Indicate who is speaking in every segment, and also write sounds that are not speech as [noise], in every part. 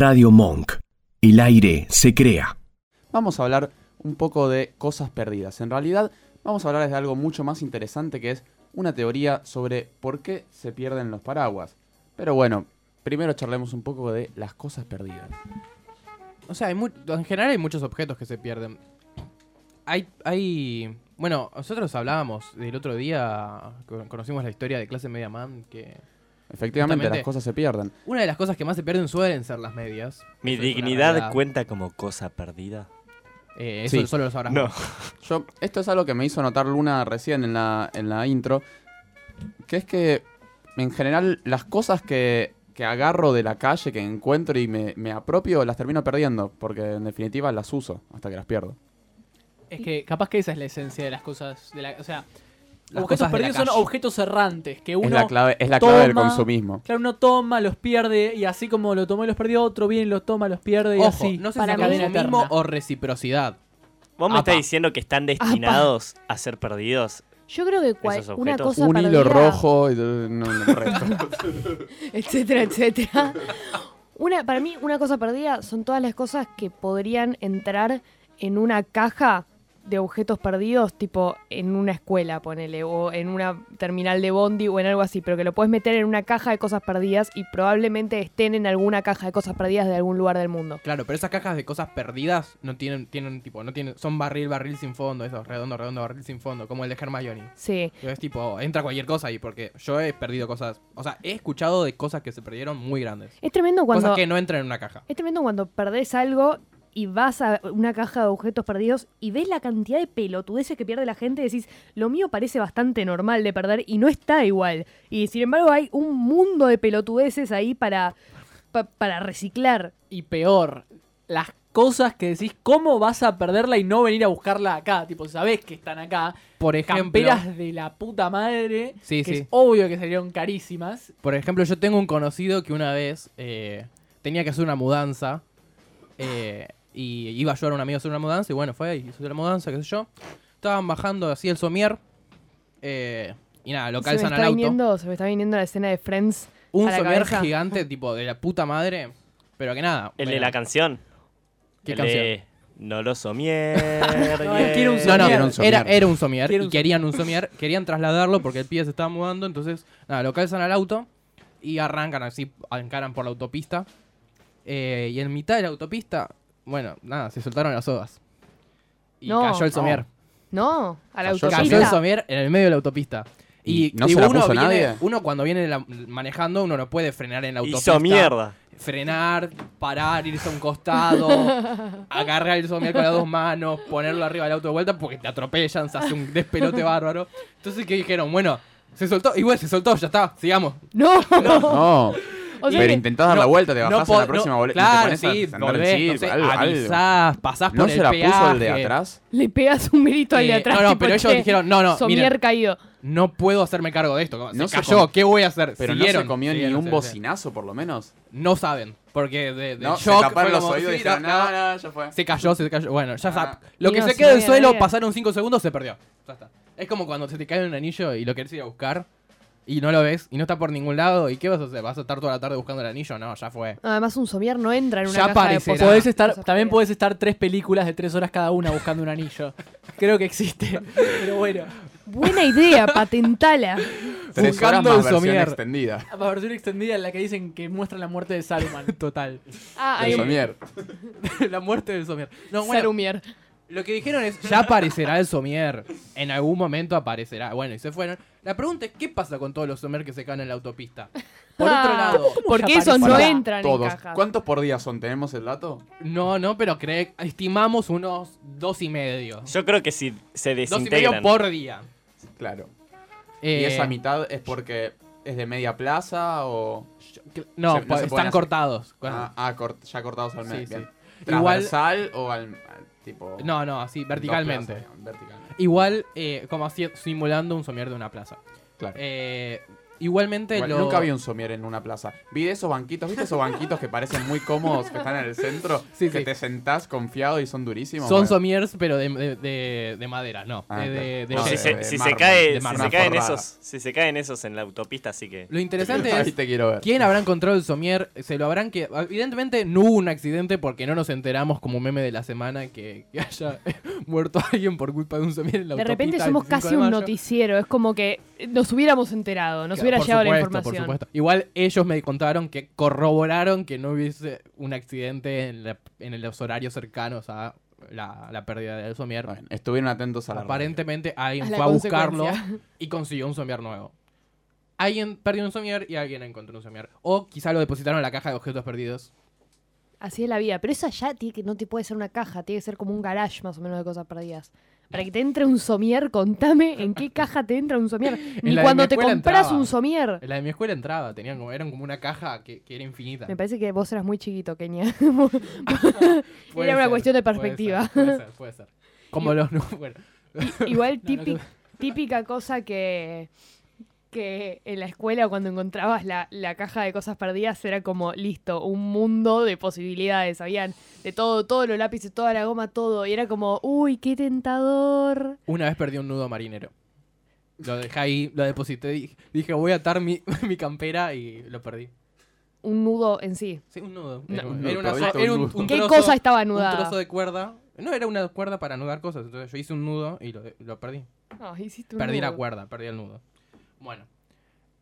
Speaker 1: Radio Monk. El aire se crea.
Speaker 2: Vamos a hablar un poco de cosas perdidas. En realidad, vamos a hablar de algo mucho más interesante que es una teoría sobre por qué se pierden los paraguas. Pero bueno, primero charlemos un poco de las cosas perdidas.
Speaker 3: O sea, hay mu- en general hay muchos objetos que se pierden. Hay, hay... Bueno, nosotros hablábamos del otro día, co- conocimos la historia de clase media man, que
Speaker 2: Efectivamente,
Speaker 3: Justamente-
Speaker 2: las cosas se pierden.
Speaker 3: una de las cosas que más se pierden suelen ser las medias.
Speaker 4: ¿Mi
Speaker 3: Eso es una
Speaker 4: dignidad
Speaker 3: realidad.
Speaker 4: cuenta como cosa perdida?
Speaker 3: Eh, eso
Speaker 2: Sí.
Speaker 3: solo lo sabrás
Speaker 4: No.
Speaker 3: vos. [laughs]
Speaker 2: Yo, esto es algo que me hizo notar Luna recién en la, en la intro, que es que en general las cosas que, que agarro de la calle, que encuentro y me, me apropio, las termino perdiendo, porque en definitiva las uso hasta que las pierdo.
Speaker 5: Es que capaz que esa es la esencia de las cosas. De la, o sea,
Speaker 3: Las
Speaker 5: objetos perdidos son objetos errantes que uno,
Speaker 2: es la clave, es la clave del
Speaker 5: toma,
Speaker 2: consumismo.
Speaker 5: claro, uno toma, los pierde y así como lo tomó y los perdió, otro viene, los toma, los pierde y
Speaker 3: Ojo,
Speaker 5: así.
Speaker 3: no sé
Speaker 6: Para
Speaker 3: si
Speaker 6: mí-
Speaker 3: es
Speaker 5: cadena
Speaker 3: mismo
Speaker 5: eterna.
Speaker 3: o reciprocidad.
Speaker 4: ¿Vos me
Speaker 3: Apa.
Speaker 4: estás diciendo que están destinados a ser perdidos?
Speaker 6: Yo creo que cual-
Speaker 4: Esos
Speaker 6: una cosa
Speaker 2: Un hilo
Speaker 6: perdida,
Speaker 2: rojo y todo- no, no, [laughs]
Speaker 6: etcétera, etcétera. Una, para mí, una cosa perdida son todas las cosas que podrían entrar en una caja de objetos perdidos, tipo en una escuela, ponele, o en una terminal de bondi o en algo así, pero que lo puedes meter en una caja de cosas perdidas y probablemente estén en alguna caja de cosas perdidas de algún lugar del mundo.
Speaker 3: Claro, pero esas cajas de cosas perdidas no tienen, tienen tipo, no tienen, son barril, barril sin fondo, esos redondo, redondo, barril sin fondo, como el de Hermione.
Speaker 6: Sí.
Speaker 3: Que Es tipo, entra cualquier cosa ahí, porque yo he perdido cosas, o sea, he escuchado de cosas que se perdieron muy grandes.
Speaker 6: Es tremendo cuando...
Speaker 3: Cosas que no entran en una caja.
Speaker 6: Es tremendo cuando perdés algo y vas a una caja de objetos perdidos y ves la cantidad de pelotudeces que pierde la gente y decís, lo mío parece bastante normal de perder y no está igual. Y sin embargo hay un mundo de pelotudeces ahí para, pa- para reciclar.
Speaker 5: Y peor, las cosas que decís, ¿cómo vas a perderla y no venir a buscarla acá? Tipo, sabés que están acá.
Speaker 3: Por ejemplo,
Speaker 5: Camperas de la puta madre.
Speaker 3: Sí,
Speaker 5: que
Speaker 3: sí.
Speaker 5: es obvio que salieron carísimas.
Speaker 3: por ejemplo, yo tengo un conocido que una vez eh, tenía que hacer una mudanza eh, y iba a ayudar a un amigo a hacer una mudanza y bueno, fue y hizo la mudanza, qué sé yo. Estaban bajando así el somier eh, y nada, lo
Speaker 6: se, me
Speaker 3: calzan al
Speaker 6: está
Speaker 3: auto.
Speaker 6: viniendo, se me está viniendo la escena de Friends.
Speaker 3: Un somier
Speaker 6: cabeza.
Speaker 3: gigante, [laughs] tipo de la puta madre, pero que nada.
Speaker 4: El de la canción.
Speaker 3: ¿Qué
Speaker 4: el
Speaker 3: canción?
Speaker 4: de No lo somier. [laughs]
Speaker 5: No,
Speaker 3: No, no,
Speaker 2: un somier.
Speaker 3: era, era un somier y querían un somier, querían trasladarlo porque el pibe se estaba mudando, entonces nada, lo calzan al auto y arrancan así, encaran por la autopista. Eh, y en mitad de la autopista, bueno, nada, se soltaron las sogas. Y
Speaker 6: No.
Speaker 3: cayó el somier.
Speaker 6: No, a la
Speaker 2: Cayó el
Speaker 3: Cayó el
Speaker 6: autopista.
Speaker 3: somier en el medio de la autopista. Y,
Speaker 2: ¿Y no
Speaker 3: digo,
Speaker 2: se la
Speaker 3: uno
Speaker 2: puso
Speaker 3: viene-
Speaker 2: nadie?
Speaker 3: Uno cuando viene la- manejando, uno no puede frenar en la autopista.
Speaker 4: Hizo mierda.
Speaker 3: Frenar, parar, irse a un costado, [laughs] agarrar el somier con las dos manos, ponerlo arriba del auto de vuelta porque te atropellan, se hace un despelote bárbaro. Entonces, ¿qué dijeron? Bueno, se soltó, igual se soltó, ya está, sigamos.
Speaker 6: No,
Speaker 2: No,
Speaker 6: O sea
Speaker 2: pero intentás dar la
Speaker 3: No,
Speaker 2: vuelta, te
Speaker 3: no
Speaker 2: bajás
Speaker 3: po-
Speaker 2: en la próxima
Speaker 3: no,
Speaker 2: boleta
Speaker 3: Claro,
Speaker 2: y te pones
Speaker 3: sí,
Speaker 2: a andar en
Speaker 3: volvés,
Speaker 2: circo,
Speaker 3: no sé,
Speaker 2: algo, algo.
Speaker 3: avisás, pasás
Speaker 2: ¿No
Speaker 3: por
Speaker 2: se
Speaker 3: el
Speaker 2: la puso el de atrás?
Speaker 6: le pegas un grito al de
Speaker 3: Eh,
Speaker 6: atrás.
Speaker 3: no, no, pero ellos
Speaker 6: "Che,
Speaker 3: dijeron, no, no, miren,
Speaker 6: caído.
Speaker 3: no puedo hacerme cargo de esto.
Speaker 2: No
Speaker 3: se
Speaker 2: se
Speaker 3: cayó, ¿qué voy a hacer?
Speaker 2: Pero
Speaker 3: Siguieron,
Speaker 2: no se comió ni un bocinazo, por lo menos.
Speaker 3: No saben, porque de, de
Speaker 2: No, se taparon los oídos y dijeron,
Speaker 3: no,
Speaker 2: no,
Speaker 3: no,
Speaker 2: no, ya fue.
Speaker 3: Se cayó, se cayó. Bueno, ya
Speaker 2: Ah.
Speaker 3: está. Lo
Speaker 6: Y
Speaker 3: que
Speaker 6: no,
Speaker 3: se
Speaker 6: no
Speaker 3: del
Speaker 6: había
Speaker 3: suelo, pasaron 5 segundos, se perdió. Ya está. Es como cuando se te cae un anillo y lo querés ir a buscar y no lo ves y no está por ningún lado. ¿Y qué vas a hacer? ¿Vas a estar toda la tarde buscando el anillo? No, ya fue.
Speaker 6: Además, un somier no entra en una
Speaker 3: Ya
Speaker 6: caja
Speaker 3: aparecerá.
Speaker 6: de
Speaker 5: Podés estar, también podés estar tres películas de tres horas cada una buscando un anillo. [laughs] Creo que existe. Pero bueno.
Speaker 6: Buena idea, patentala. [laughs]
Speaker 2: Tres horas
Speaker 3: Buscando
Speaker 2: más versión
Speaker 3: somier.
Speaker 2: extendida.
Speaker 5: La versión extendida en la que dicen que muestran la muerte de Saruman. [laughs]
Speaker 3: Total.
Speaker 6: Ah,
Speaker 2: El
Speaker 6: hay un
Speaker 2: somier.
Speaker 3: la muerte del somier. No, bueno,
Speaker 6: Sarumier.
Speaker 3: Lo que dijeron es, ya [laughs] aparecerá el somier. En algún momento aparecerá. Bueno, y se fueron. La pregunta es, ¿qué pasa con todos los somier que se caen en la autopista? Por otro lado,
Speaker 6: Porque esos no entran
Speaker 2: Todos.
Speaker 6: en cajas.
Speaker 2: ¿Cuántos por día son? ¿Tenemos el dato?
Speaker 3: no, no, pero cree, estimamos unos dos y medio.
Speaker 4: Yo creo que si se
Speaker 3: Dos y medio
Speaker 4: desintegran.
Speaker 3: por día.
Speaker 2: Claro.
Speaker 3: Eh,
Speaker 2: ¿Y esa mitad es porque es de media plaza o...?
Speaker 3: No,
Speaker 2: se- no
Speaker 3: pues,
Speaker 2: se pueden
Speaker 3: están
Speaker 2: hacer.
Speaker 3: cortados.
Speaker 2: Ah, ah, cort- ya cortados al
Speaker 3: Sí,
Speaker 2: medio.
Speaker 3: sí. Igual-
Speaker 2: ¿Transversal o al, al tipo...?
Speaker 3: No, no, así,
Speaker 2: dos
Speaker 3: verticalmente.
Speaker 2: plazas, verticalmente.
Speaker 3: Igual, eh, como así, simulando un somier de una plaza.
Speaker 2: Claro.
Speaker 3: Eh, Igualmente
Speaker 2: Igual,
Speaker 3: lo...
Speaker 2: Nunca vi un somier en una plaza. Vi de esos banquitos, ¿viste esos banquitos que parecen muy cómodos, que están en el centro? [laughs]
Speaker 3: Sí,
Speaker 2: que
Speaker 3: sí.
Speaker 2: te sentás confiado y son durísimos.
Speaker 3: Son
Speaker 2: Bueno,
Speaker 3: somiers, pero de, de, de- de madera, no.
Speaker 2: Ah,
Speaker 3: de- de- de-
Speaker 4: si
Speaker 2: de-
Speaker 4: se,
Speaker 2: de
Speaker 4: si se
Speaker 2: mármol,
Speaker 4: cae,
Speaker 3: de
Speaker 4: si
Speaker 3: mármol.
Speaker 4: se caen esos, si se caen esos en la autopista, así que.
Speaker 3: Lo interesante es
Speaker 2: te quiero ver.
Speaker 3: quién habrá encontrado el somier. Se lo habrán que. Evidentemente no hubo un accidente porque no nos enteramos como meme de la semana que, que haya [laughs] muerto alguien por culpa de un somier en la
Speaker 6: De
Speaker 3: autopista.
Speaker 6: repente
Speaker 3: el
Speaker 6: somos
Speaker 3: 25
Speaker 6: casi
Speaker 3: de
Speaker 6: un noticiero. Es como que nos hubiéramos enterado, nos
Speaker 3: Claro,
Speaker 6: hubiera
Speaker 3: por
Speaker 6: llegado la
Speaker 3: supuesto, por supuesto. Igual ellos me contaron que corroboraron que no hubiese un accidente en, la- en los horarios cercanos a la, la pérdida del somier.
Speaker 2: Bueno, estuvieron atentos a la radio.
Speaker 3: Aparentemente alguien
Speaker 6: A la
Speaker 3: fue a buscarlo [laughs] y consiguió un somier nuevo. Alguien perdió un somier y alguien encontró un somier. O quizá lo depositaron en la caja de objetos perdidos.
Speaker 6: Así es la vida. Pero eso allá tiene que, no te puede ser una caja, tiene que ser como un garage más o menos de cosas perdidas. Para que te entre un somier, contame en qué caja te entra un somier. [laughs] Ni cuando te compras
Speaker 3: entraba.
Speaker 6: un somier.
Speaker 3: En la de mi escuela entraba, tenían como, eran como una caja que, que era infinita.
Speaker 6: Me parece que vos eras muy chiquito, Kenia. [laughs] [laughs] Era una
Speaker 3: ser,
Speaker 6: cuestión de
Speaker 3: puede
Speaker 6: perspectiva.
Speaker 3: ser, Puede ser, puede ser. Como los nu- bueno.
Speaker 6: Igual típica cosa que, que en la escuela cuando encontrabas la, la caja de cosas perdidas era como, listo, un mundo de posibilidades. Habían de todo, todos los lápices, toda la goma, todo. Y era como, uy, qué tentador.
Speaker 3: Una vez perdí un nudo marinero. Lo dejé ahí, lo deposité, di- dije voy a atar mi, [laughs] mi campera y lo perdí.
Speaker 6: Un nudo en sí.
Speaker 3: Sí, un nudo.
Speaker 6: No.
Speaker 3: Era,
Speaker 2: Un
Speaker 3: era
Speaker 2: nudo,
Speaker 3: una
Speaker 2: perdiste
Speaker 3: so-
Speaker 2: un
Speaker 3: era un,
Speaker 2: nudo.
Speaker 3: un
Speaker 6: ¿Qué
Speaker 3: trozo-
Speaker 6: cosa estaba
Speaker 3: Un
Speaker 6: anudada?
Speaker 3: trozo de cuerda. No, era una cuerda para anudar cosas. Entonces yo hice un nudo y lo, lo perdí.
Speaker 6: Ah, hiciste un
Speaker 3: Perdí la cuerda, perdí el nudo. Bueno.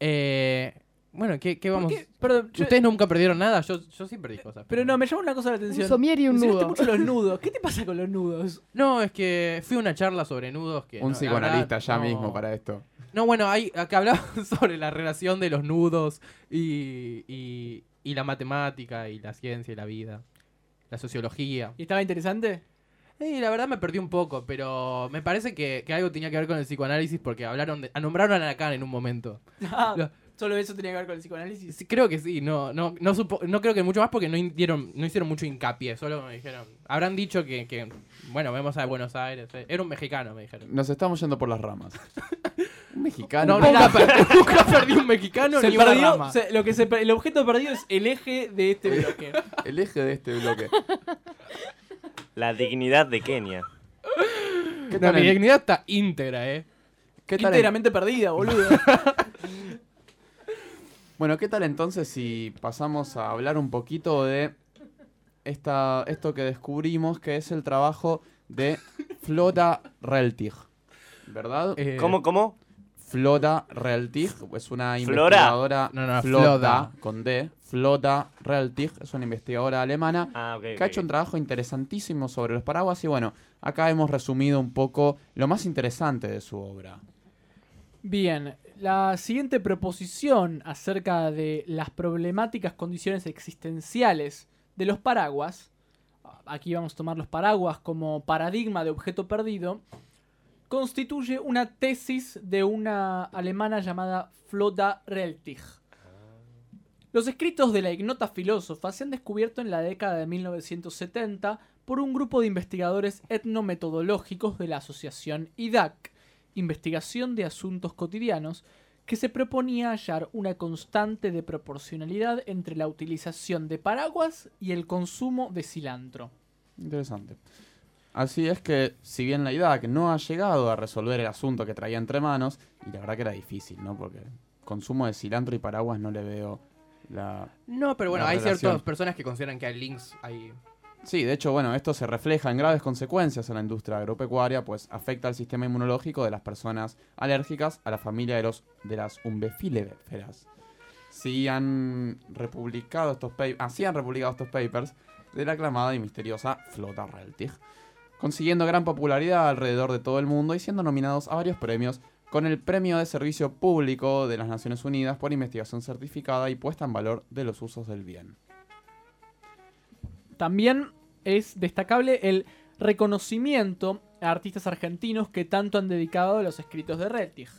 Speaker 3: Eh, bueno, ¿qué, qué
Speaker 5: ¿Por
Speaker 3: vamos?
Speaker 5: qué? Perdón, yo-
Speaker 3: Ustedes nunca perdieron nada, yo, yo sí perdí cosas.
Speaker 5: pero no, me llama una cosa la
Speaker 6: Un
Speaker 5: atención.
Speaker 6: somier y un
Speaker 5: Mencionaste
Speaker 6: nudo.
Speaker 5: mucho los nudos. ¿Qué te [laughs] pasa con los nudos?
Speaker 3: No, es que fui a una charla sobre nudos que...
Speaker 2: Un
Speaker 3: no, la
Speaker 2: psicoanalista
Speaker 3: verdad,
Speaker 2: ya
Speaker 3: no-
Speaker 2: mismo para esto.
Speaker 3: No, bueno, hay, acá hablaba [laughs] sobre la relación de los nudos y, y, y la matemática y la ciencia y la vida, la sociología.
Speaker 5: ¿Y estaba interesante?
Speaker 3: Y la verdad me perdí un poco, pero me parece que, que algo tenía que ver con el psicoanálisis porque hablaron de, nombraron a Lacan en un momento. [laughs]
Speaker 5: Ah,
Speaker 3: Lo-
Speaker 5: Solo eso tenía que ver con el psicoanálisis.
Speaker 3: Sí, creo que sí, no, no, no, supo- no creo que mucho más porque no dieron, no hicieron mucho hincapié, solo me dijeron, habrán dicho que, que, bueno, vemos a Buenos Aires, eh, era un mexicano, me dijeron.
Speaker 2: Nos estamos yendo por las ramas. [laughs] Un mexicano.
Speaker 3: No, nunca, per- [laughs] nunca perdí un mexicano
Speaker 5: Se
Speaker 3: ni una
Speaker 5: perdió,
Speaker 3: rama.
Speaker 5: se- lo que se per- el objeto perdido es el eje de este bloque.
Speaker 2: El eje de este bloque.
Speaker 4: La dignidad de Kenia.
Speaker 2: ¿Qué
Speaker 3: No,
Speaker 2: tal,
Speaker 3: mi
Speaker 2: en-
Speaker 3: dignidad está íntegra, eh.
Speaker 2: qué tal en-
Speaker 5: Íntegramente perdida, boludo. [laughs]
Speaker 2: Bueno, ¿qué tal entonces si pasamos a hablar un poquito de esta, esto que descubrimos, que es el trabajo de Flora Reltig? ¿Verdad?
Speaker 3: Eh,
Speaker 4: ¿Cómo, cómo?
Speaker 2: Flora Reltig es una
Speaker 4: ¿Flora?
Speaker 2: investigadora.
Speaker 3: No, no,
Speaker 2: Floda,
Speaker 3: Floda.
Speaker 2: con D. Flora Reltig es una investigadora alemana
Speaker 4: Ah,
Speaker 2: que ha hecho un trabajo interesantísimo sobre los paraguas y bueno, acá hemos resumido un poco lo más interesante de su obra.
Speaker 5: Bien, la siguiente proposición acerca de las problemáticas condiciones existenciales de los paraguas, aquí vamos a tomar los paraguas como paradigma de objeto perdido, constituye una tesis de una alemana llamada Floda Reltig. Los escritos de la ignota filósofa se han descubierto en la década de 1970 por un grupo de investigadores etnometodológicos de la asociación IDAC, Investigación de Asuntos Cotidianos, que se proponía hallar una constante de proporcionalidad entre la utilización de paraguas y el consumo de cilantro.
Speaker 2: Interesante. Así es que, si bien la IDAC no ha llegado a resolver el asunto que traía entre manos, y la verdad que era difícil, ¿no? Porque consumo de cilantro y paraguas no le veo la...
Speaker 3: No, pero bueno, hay
Speaker 2: relación.
Speaker 3: ciertas personas que consideran que hay links ahí.
Speaker 2: Sí, de hecho, bueno, esto se refleja en graves consecuencias en la industria agropecuaria, pues afecta al sistema inmunológico de las personas alérgicas a la familia de, los, de las umbefíleras. Sí han republicado estos papers, así han republicado estos papers de la aclamada y misteriosa Flota Reltig, consiguiendo gran popularidad alrededor de todo el mundo y siendo nominados a varios premios con el Premio de Servicio Público de las Naciones Unidas por investigación certificada y puesta en valor de los usos del bien.
Speaker 5: También es destacable el reconocimiento a artistas argentinos que tanto han dedicado a los escritos de Rettig.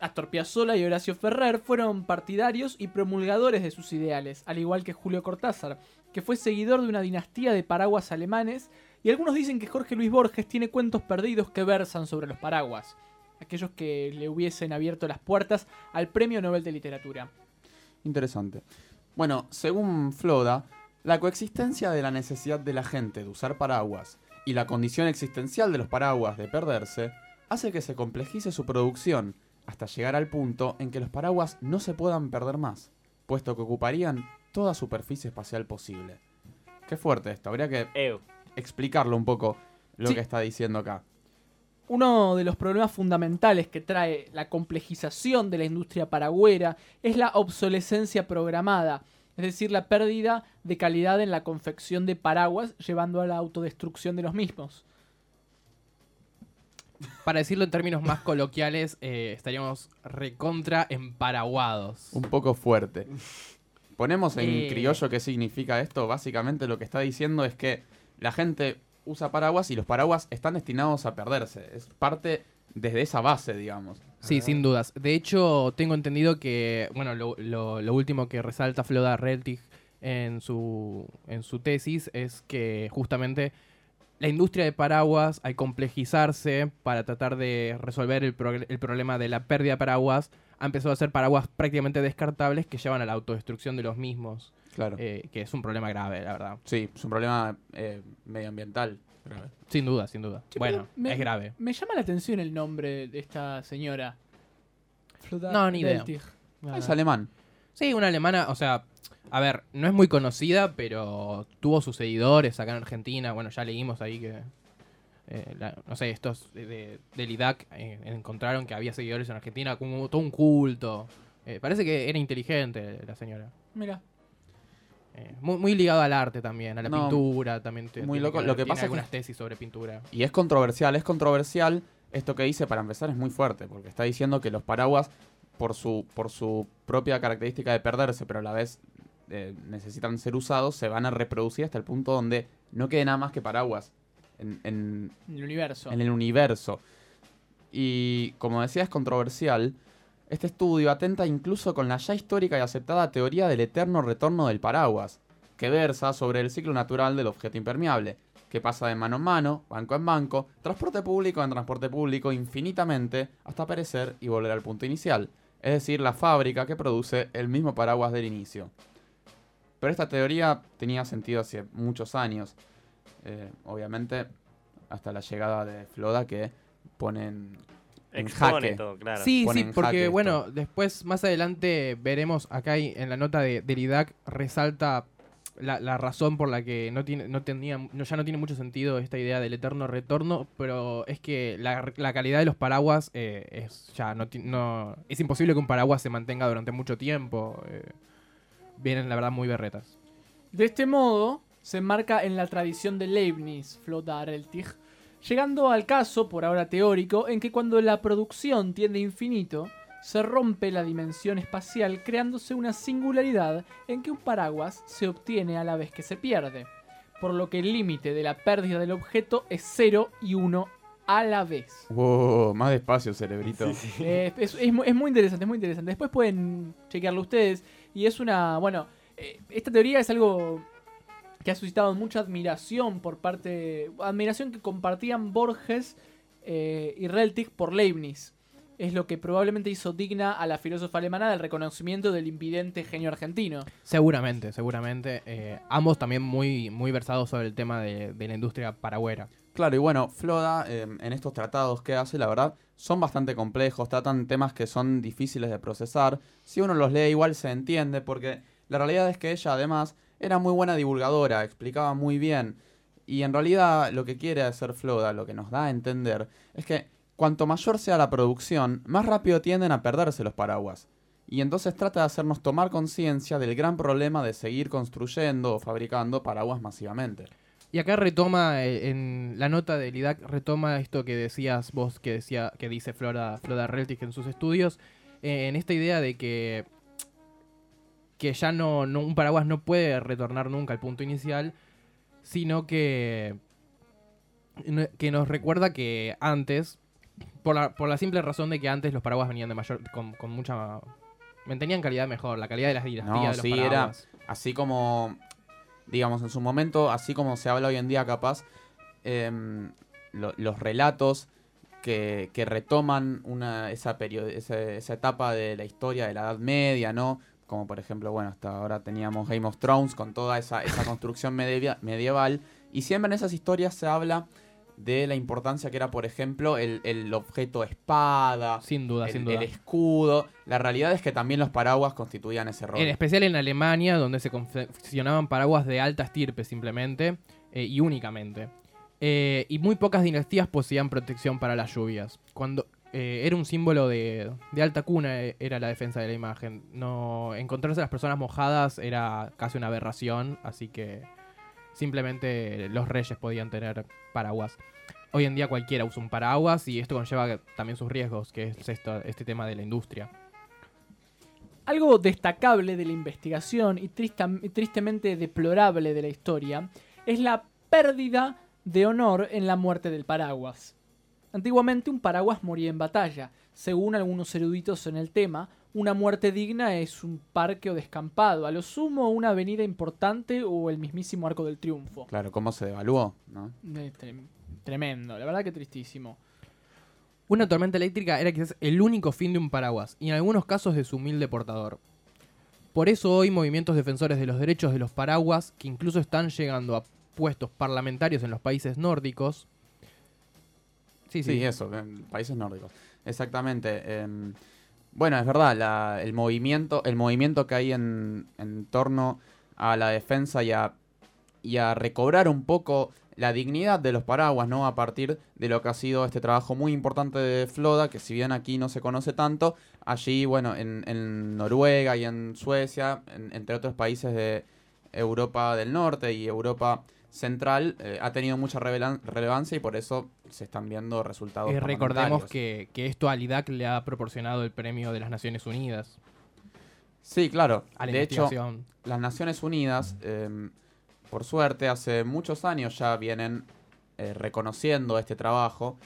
Speaker 5: Astor Piazzolla y Horacio Ferrer fueron partidarios y promulgadores de sus ideales, al igual que Julio Cortázar, que fue seguidor de una dinastía de paraguas alemanes, y algunos dicen que Jorge Luis Borges tiene cuentos perdidos que versan sobre los paraguas. Aquellos que le hubiesen abierto las puertas al Premio Nobel de Literatura.
Speaker 2: Interesante. Bueno, según Floda, la coexistencia de la necesidad de la gente de usar paraguas y la condición existencial de los paraguas de perderse hace que se complejice su producción hasta llegar al punto en que los paraguas no se puedan perder más, puesto que ocuparían toda superficie espacial posible. Qué fuerte esto, habría que
Speaker 4: Ew.
Speaker 2: explicarlo un poco lo
Speaker 5: Sí.
Speaker 2: que está diciendo acá.
Speaker 5: Uno de los problemas fundamentales que trae la complejización de la industria paragüera es la obsolescencia programada, es decir, la pérdida de calidad en la confección de paraguas, llevando a la autodestrucción de los mismos.
Speaker 3: Para decirlo en términos más coloquiales, eh, estaríamos recontra emparaguados.
Speaker 2: Un poco fuerte. Ponemos en
Speaker 3: Eh.
Speaker 2: criollo qué significa esto. Básicamente lo que está diciendo es que la gente usa paraguas y los paraguas están destinados a perderse. Es parte desde esa base, digamos.
Speaker 3: Sí, sin dudas. De hecho, tengo entendido que, bueno, lo, lo- lo último que resalta Floda Reltig en su, en su tesis es que justamente la industria de paraguas, al complejizarse para tratar de resolver el, el problema de la pérdida de paraguas, ha empezado a hacer paraguas prácticamente descartables que llevan a la autodestrucción de los mismos,
Speaker 2: Claro.
Speaker 3: eh, que es un problema grave, la verdad.
Speaker 2: Sí, es un problema eh, medioambiental. grave.
Speaker 3: Sin duda, sin duda.
Speaker 5: Che,
Speaker 3: bueno,
Speaker 5: me-
Speaker 3: es grave.
Speaker 5: Me llama la atención el nombre de esta señora. Floda
Speaker 3: No, ni idea.
Speaker 2: Ah, Es alemán.
Speaker 3: Sí, una alemana, o sea, a ver, no es muy conocida, pero tuvo sus seguidores acá en Argentina. Bueno, ya leímos ahí que, eh, la- no sé, estos de, de- del IDAC eh, encontraron que había seguidores en Argentina, como todo un culto. Eh, parece que era inteligente la señora.
Speaker 5: Mira.
Speaker 3: Eh, muy, muy ligado al arte también, a la
Speaker 2: No,
Speaker 3: pintura también. te-
Speaker 2: muy loco.
Speaker 3: ver,
Speaker 2: Lo que
Speaker 3: tiene
Speaker 2: pasa es que-
Speaker 3: algunas tesis sobre pintura.
Speaker 2: Y es controversial, es controversial. Esto que dice, para empezar, es muy fuerte, porque está diciendo que los paraguas, por su, por su propia característica de perderse, pero a la vez eh, necesitan ser usados, se van a reproducir hasta el punto donde no quede nada más que paraguas en, en-
Speaker 5: En el universo.
Speaker 2: en el universo. Y como decía, es controversial. Este estudio atenta incluso con la ya histórica y aceptada teoría del eterno retorno del paraguas, que versa sobre el ciclo natural del objeto impermeable, que pasa de mano en mano, banco en banco, transporte público en transporte público infinitamente hasta perecer y volver al punto inicial, es decir, la fábrica que produce el mismo paraguas del inicio. Pero esta teoría tenía sentido hace muchos años, eh, obviamente hasta la llegada de Floda que ponen en
Speaker 4: Expone
Speaker 2: jaque.
Speaker 4: todo, claro.
Speaker 3: Sí, sí, porque bueno, después más adelante veremos acá hay- en la nota de, del IDAC resalta la, la razón por la que no tiene, no tenía, no, ya no tiene mucho sentido esta idea del eterno retorno, pero es que la, la calidad de los paraguas eh, es ya no, es imposible que un paraguas se mantenga durante mucho tiempo. eh, vienen la verdad muy berretas.
Speaker 5: De este modo, se enmarca en la tradición de Leibniz, Floda Reltig, llegando al caso, por ahora teórico, en que cuando la producción tiende a infinito, se rompe la dimensión espacial creándose una singularidad en que un paraguas se obtiene a la vez que se pierde, por lo que el límite de la pérdida del objeto es 0 y 1 a la vez.
Speaker 2: Wow, más despacio, cerebrito.
Speaker 5: Eh, es, es mu- es muy interesante, es muy interesante. Después pueden chequearlo ustedes. Y es una. Bueno, eh, esta teoría es algo que ha suscitado mucha admiración por parte. Admiración que compartían Borges eh, y Reltig por Leibniz. Es lo que probablemente hizo digna a la filósofa alemana del reconocimiento del invidente genio argentino.
Speaker 3: Seguramente, seguramente. eh, ambos también muy, muy versados sobre el tema de, de la industria paragüera.
Speaker 2: Claro, y bueno, Floda eh, en estos tratados que hace, la verdad, son bastante complejos, tratan temas que son difíciles de procesar. Si uno los lee igual se entiende, porque la realidad es que ella además era muy buena divulgadora, explicaba muy bien. Y en realidad lo que quiere hacer Floda, lo que nos da a entender, es que cuanto mayor sea la producción, más rápido tienden a perderse los paraguas. Y entonces trata de hacernos tomar conciencia del gran problema de seguir construyendo o fabricando paraguas masivamente.
Speaker 3: Y acá retoma, eh, en la nota del IDAC, retoma esto que decías vos, que decía que dice Flora, Flora en sus estudios, eh, en esta idea de que, que ya no, no- un paraguas no puede retornar nunca al punto inicial, sino que, que nos recuerda que antes, por la, por la simple razón de que antes los paraguas venían de mayor, con, con mucha... Tenían calidad mejor, la calidad de las dinastías
Speaker 2: No,
Speaker 3: de los
Speaker 2: sí, era- así como, digamos, en su momento, así como se habla hoy en día capaz, em, lo- los relatos que, que retoman una, esa, esa, esa etapa de la historia de la Edad Media, ¿no? Como por ejemplo, bueno, hasta ahora teníamos Game of Thrones con toda esa, esa construcción medieval, medieval. Y siempre en esas historias se habla de la importancia que era, por ejemplo, el, el objeto espada,
Speaker 3: Sin duda,
Speaker 2: el,
Speaker 3: sin duda.
Speaker 2: el escudo. La realidad es que también los paraguas constituían ese rol.
Speaker 3: En especial en Alemania, donde se confeccionaban paraguas de alta estirpe simplemente eh, y únicamente. Eh, y muy pocas dinastías poseían protección para las lluvias. Cuando eh, era un símbolo de, alta cuna, eh, era la defensa de la imagen. No encontrarse a las personas mojadas era casi una aberración, así que simplemente los reyes podían tener paraguas. Hoy en día cualquiera usa un paraguas y esto conlleva también sus riesgos, que es esto, este tema de la industria.
Speaker 5: Algo destacable de la investigación y tristemente deplorable de la historia es la pérdida de honor en la muerte del paraguas. Antiguamente un paraguas moría en batalla. Según algunos eruditos en el tema, una muerte digna es un parque o descampado, a lo sumo una avenida importante o el mismísimo Arco del Triunfo.
Speaker 2: Claro, cómo se devaluó, ¿no?
Speaker 5: Eh, tre- Tremendo, la verdad que tristísimo.
Speaker 3: Una tormenta eléctrica era quizás el único fin de un paraguas, y en algunos casos de su humilde portador. Por eso hoy movimientos defensores de los derechos de los paraguas, que incluso están llegando a puestos parlamentarios en los países nórdicos. Sí, sí.
Speaker 2: Sí, eso, en países nórdicos. Exactamente. em, bueno, es verdad, la- el, movimiento, el movimiento que hay en, en torno a la defensa y a, y a recobrar un poco la dignidad de los paraguas, ¿no? A partir de lo que ha sido este trabajo muy importante de Floda, que si bien aquí no se conoce tanto, allí, bueno, en, en Noruega y en Suecia, en- entre otros países de Europa del Norte y Europa Central, eh, ha tenido mucha relevancia y por eso se están viendo resultados.
Speaker 3: Eh, recordemos que, que esto al IDAC le ha proporcionado el premio de las Naciones Unidas
Speaker 2: Sí, claro.
Speaker 3: a la
Speaker 2: de hecho, las Naciones Unidas, eh, por suerte, hace muchos años ya vienen eh, reconociendo este trabajo.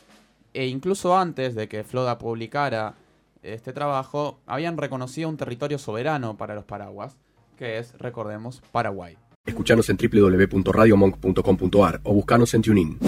Speaker 2: E incluso antes de que Floda publicara este trabajo, habían reconocido un territorio soberano para los paraguas, que es, recordemos, Paraguay.
Speaker 1: Escuchanos en www.radiomonk.com.ar o buscanos en TuneIn.